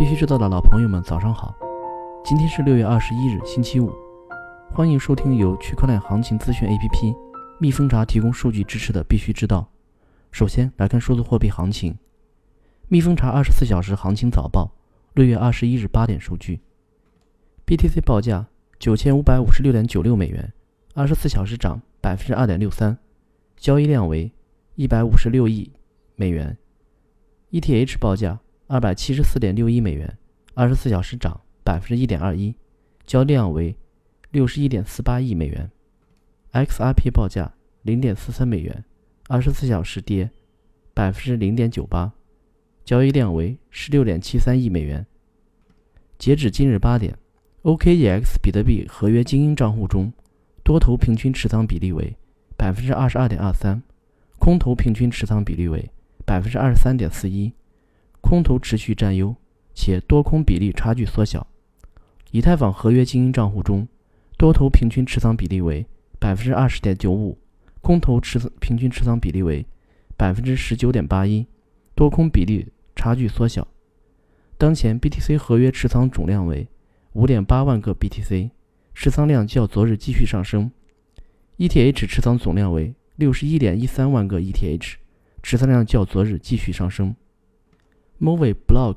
必须知道的老朋友们，早上好！今天是六月二十一日，星期五。欢迎收听由区块链行情资讯 APP 蜜蜂茶提供数据支持的《必须知道》。首先来看数字货币行情。蜜蜂茶二十四小时行情早报，六月二十一日八点数据：BTC 报价九千五百五十六点九六美元，二十四小时涨百分之二点六三，交易量为一百五十六亿美元。ETH 报价。二百七十四点六一美元，二十四小时涨百分之一点二一，交易量为六十一点四八亿美元。XRP 报价零点四三美元，二十四小时跌百分之零点九八，交易量为十六点七三亿美元。截止今日八点，OKEX 比特币合约精英账户中，多头平均持仓比例为百分之二十二点二三，空头平均持仓比例为百分之二十三点四一。空头持续占优，且多空比例差距缩小。以太坊合约精英账户中，多头平均持仓比例为百分之二十点九五，空头持平均持仓比例为百分之十九点八一，多空比例差距缩小。当前 BTC 合约持仓总量为五点八万个 BTC，持仓量较昨日继续上升。ETH 持仓总量为六十一点一三万个 ETH，持仓量较昨日继续上升。Movie Block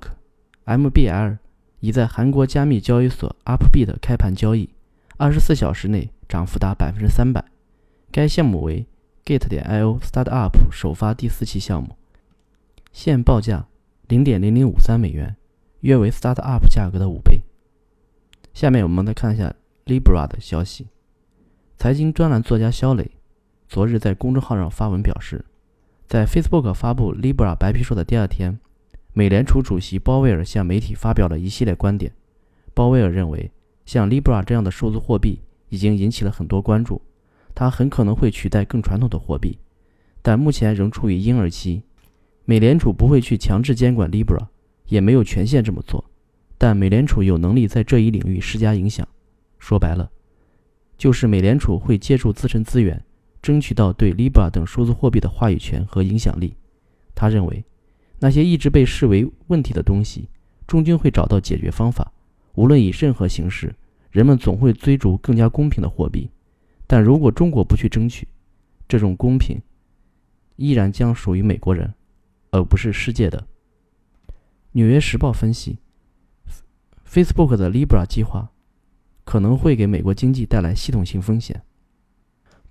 MBL 已在韩国加密交易所 Upbit 开盘交易，二十四小时内涨幅达百分之三百。该项目为 Gate 点 IO Startup 首发第四期项目，现报价零点零零五三美元，约为 Startup 价格的五倍。下面我们来看一下 Libra 的消息。财经专栏作家肖磊昨日在公众号上发文表示，在 Facebook 发布 Libra 白皮书的第二天。美联储主席鲍威尔向媒体发表了一系列观点。鲍威尔认为，像 Libra 这样的数字货币已经引起了很多关注，它很可能会取代更传统的货币，但目前仍处于婴儿期。美联储不会去强制监管 Libra，也没有权限这么做，但美联储有能力在这一领域施加影响。说白了，就是美联储会借助自身资源，争取到对 Libra 等数字货币的话语权和影响力。他认为。那些一直被视为问题的东西，终究会找到解决方法。无论以任何形式，人们总会追逐更加公平的货币。但如果中国不去争取，这种公平依然将属于美国人，而不是世界的。《纽约时报》分析，Facebook 的 Libra 计划可能会给美国经济带来系统性风险。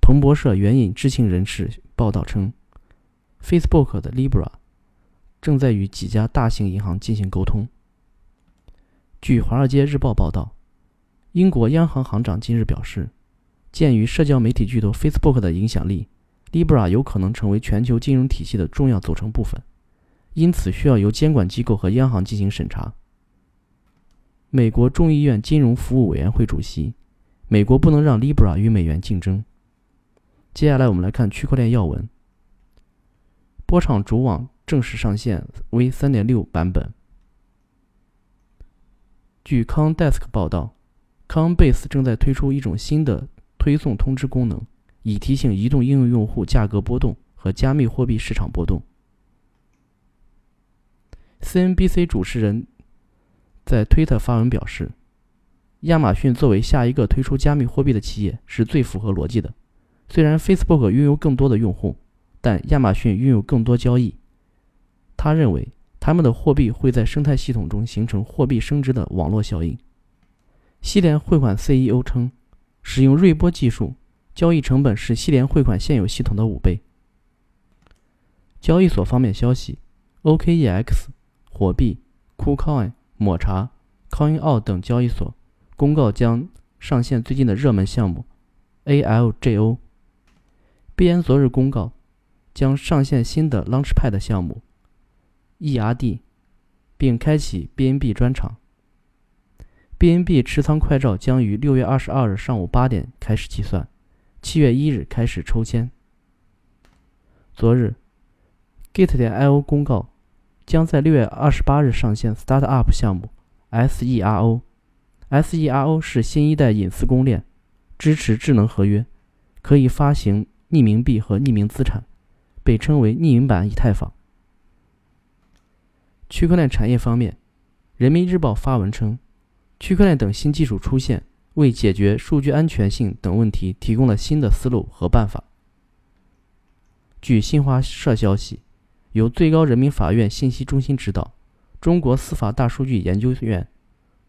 彭博社援引知情人士报道称，Facebook 的 Libra。正在与几家大型银行进行沟通。据《华尔街日报》报道，英国央行行长今日表示，鉴于社交媒体巨头 Facebook 的影响力，Libra 有可能成为全球金融体系的重要组成部分，因此需要由监管机构和央行进行审查。美国众议院金融服务委员会主席：美国不能让 Libra 与美元竞争。接下来我们来看区块链要闻。波场主网。正式上线 V 3.6版本。据 CoinDesk 报道，Coinbase 正在推出一种新的推送通知功能，以提醒移动应用用户价格波动和加密货币市场波动。CNBC 主持人在推特发文表示，亚马逊作为下一个推出加密货币的企业是最符合逻辑的。虽然 Facebook 拥有更多的用户，但亚马逊拥有更多交易。他认为，他们的货币会在生态系统中形成货币升值的网络效应。西联汇款 CEO 称，使用瑞波技术，交易成本是西联汇款现有系统的五倍。交易所方面消息，OKEX、火币、KuCoin、抹茶、CoinO 等交易所公告将上线最近的热门项目 ALGO。币安昨日公告，将上线新的 Launchpad 项目。ERD，并开启 BNB 专场。BNB 持仓快照将于六月二十二日上午八点开始计算，七月一日开始抽签。昨日，Git 点 IO 公告，将在六月二十八日上线 Startup 项目 SERO。SERO 是新一代隐私公链，支持智能合约，可以发行匿名币和匿名资产，被称为匿名版以太坊。区块链产业方面，人民日报发文称，区块链等新技术出现，为解决数据安全性等问题提供了新的思路和办法。据新华社消息，由最高人民法院信息中心指导，中国司法大数据研究院、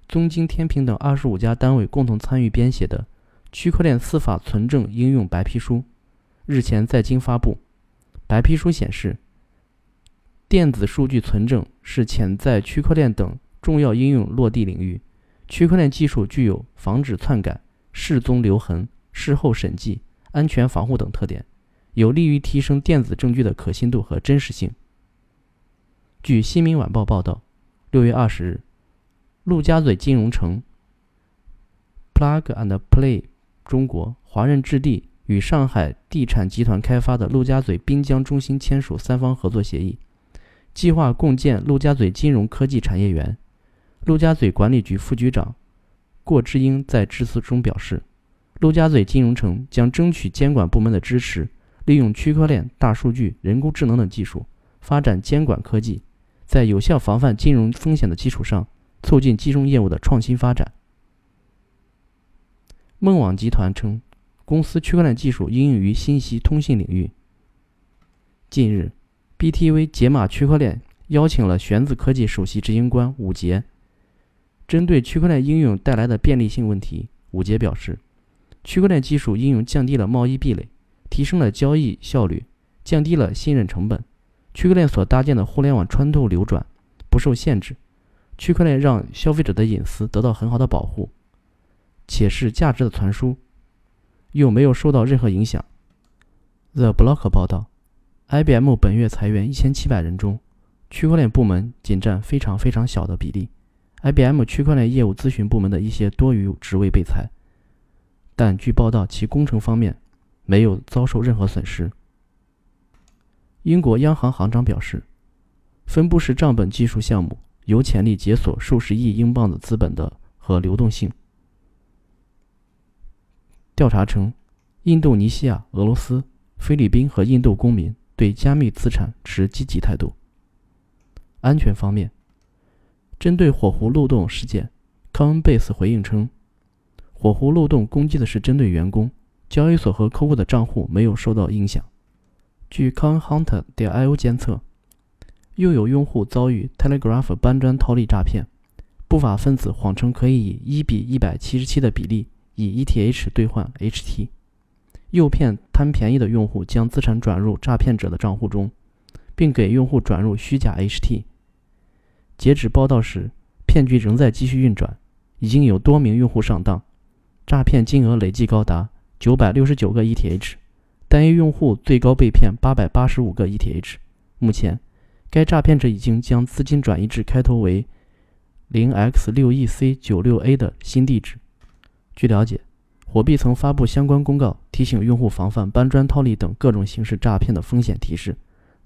中经天平等二十五家单位共同参与编写的《区块链司法存证应用白皮书》日前在京发布。白皮书显示，电子数据存证是潜在区块链等重要应用落地领域。区块链技术具有防止篡改、失踪留痕、事后审计、安全防护等特点。有利于提升电子证据的可信度和真实性。据《新民晚报》报道，六月二十日，陆家嘴金融城 Plug and Play 中国、华润置地与上海地产集团开发的陆家嘴滨江中心签署三方合作协议，计划共建陆家嘴金融科技产业园。陆家嘴管理局副局长郭志英在致辞中表示，陆家嘴金融城将争取监管部门的支持。利用区块链、大数据、人工智能等技术，发展监管科技，在有效防范金融风险的基础上，促进金融业务的创新发展。梦网集团称，公司区块链技术应用于信息通信领域。近日，BTV 解码区块链邀请了玄子科技首席执行官武杰，针对区块链应用带来的便利性问题，武杰表示，区块链技术应用降低了贸易壁垒。提升了交易效率，降低了信任成本。区块链所搭建的互联网穿透流转不受限制，区块链让消费者的隐私得到很好的保护，且是价值的传输，又没有受到任何影响。The Block 报道，IBM 本月裁员一千七百人中，区块链部门仅占非常非常小的比例。IBM 区块链业务咨询部门的一些多余职位被裁，但据报道，其工程方面。没有遭受任何损失。英国央行行长表示，分布式账本技术项目有潜力解锁数十亿英镑的资本的和流动性。调查称，印度尼西亚、俄罗斯、菲律宾和印度公民对加密资产持积极态度。安全方面，针对火狐漏洞事件，Coinbase 回应称，火狐漏洞攻击的是针对员工。交易所和客户的账户没有受到影响。据 CoinHunter 点 io 监测，又有用户遭遇 Telegraph 搬砖套利诈骗。不法分子谎称可以以一比一百七十七的比例以 ETH 兑换 HT，诱骗贪便宜的用户将资产转入诈骗者的账户中，并给用户转入虚假 HT。截止报道时，骗局仍在继续运转，已经有多名用户上当，诈骗金额累计高达。九百六十九个 ETH，单一用户最高被骗八百八十五个 ETH。目前，该诈骗者已经将资金转移至开头为零 X 六 EC 九六 A 的新地址。据了解，火币曾发布相关公告，提醒用户防范搬砖套利等各种形式诈骗的风险提示，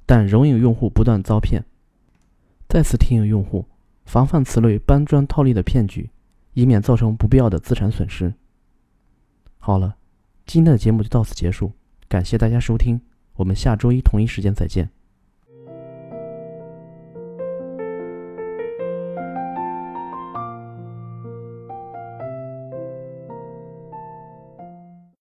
但仍有用户不断遭骗。再次提醒用户防范此类搬砖套利的骗局，以免造成不必要的资产损失。好了。今天的节目就到此结束，感谢大家收听，我们下周一同一时间再见。